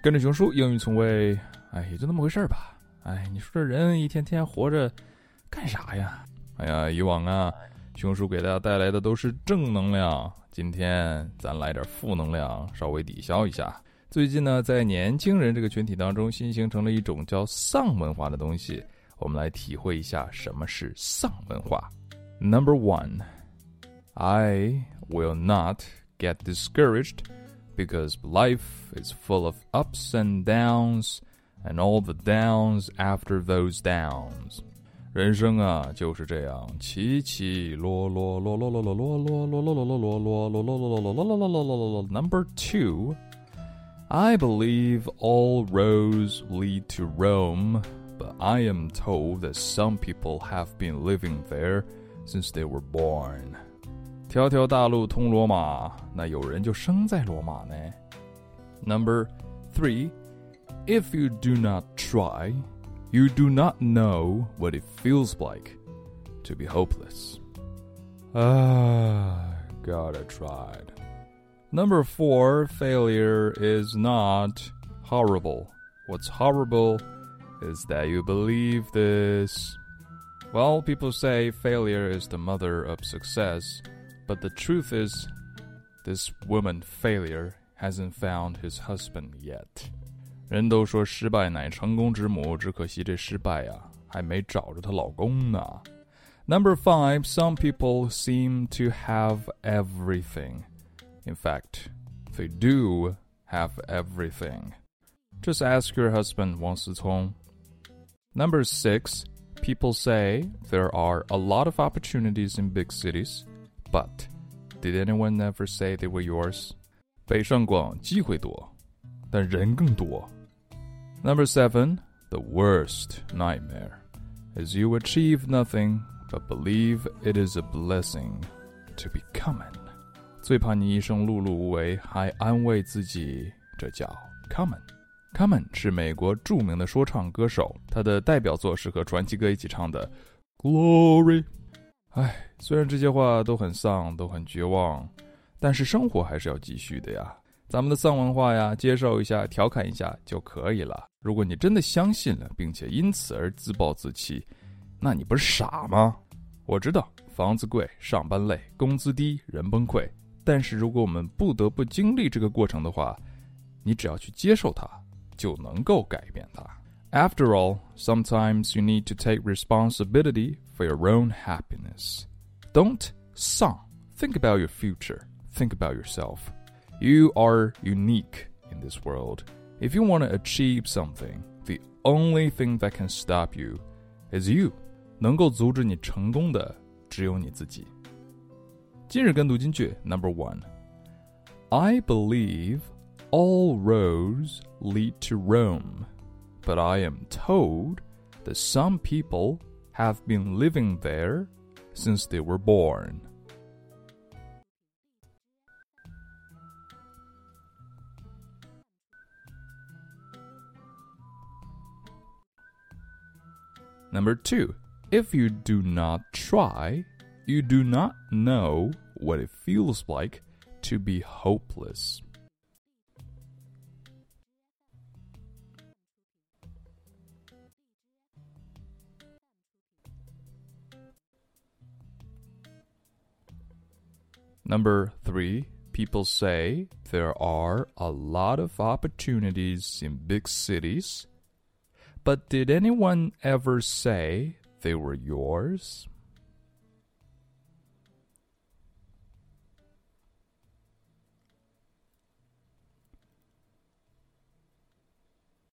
跟着熊叔英语从未，哎，也就那么回事儿吧。哎，你说这人一天天活着干啥呀？哎呀，以往啊，熊叔给大家带来的都是正能量，今天咱来点负能量，稍微抵消一下。最近呢，在年轻人这个群体当中，新形成了一种叫丧文化的东西。我们来体会一下什么是丧文化。Number one, I will not get discouraged because life is full of ups and downs and all the downs after those downs. 人生啊就是这样，起起落落，落落落落落落落落落落落落落落落落落落落落落。Number two. I believe all roads lead to Rome, but I am told that some people have been living there since they were born. 条条大路通罗马，那有人就生在罗马呢。Number three, if you do not try, you do not know what it feels like to be hopeless. Ah, God, I tried. Number four, failure is not horrible. What's horrible is that you believe this. Well, people say failure is the mother of success, but the truth is, this woman failure hasn't found his husband yet. 人都说失败乃成功之母，只可惜这失败呀、啊，还没找着她老公呢。Number five, some people seem to have everything. In fact, they do have everything. Just ask your husband, Wang Sicong. Number six, people say there are a lot of opportunities in big cities, but did anyone ever say they were yours? 北上广机会多，但人更多。Number seven, the worst nightmare is you achieve nothing but believe it is a blessing to be common. 最怕你一生碌碌无为，还安慰自己，这叫 common。Common 是美国着名的说唱歌手，他的代表作是和传奇哥一起唱的《Glory》。 唉，虽然这些话都很丧，都很绝望，但是生活还是要继续的呀。咱们的丧文化呀，接受一下，调侃一下就可以了。如果你真的相信了，并且因此而自暴自弃，那你不是傻吗？我知道房子贵，上班累，工资低，人崩溃。但是如果我们不得不经历这个过程的话，你只要去接受它，就能够改变它。After all, sometimes you need to take responsibility for your own happiness. Don't song. Think about your future. Think about yourself. You are unique in this world. If you want to achieve something, the only thing that can stop you is you. 能够阻止你成功的只有你自己。今日跟读金句 Number One. I believe all roads lead to Rome, but I am told that some people have been living there since they were born. Number two, if you do not try, you do not know what it feels like to be hopeless. Number three, people say there are a lot of opportunities in big cities. But did anyone ever say they were yours?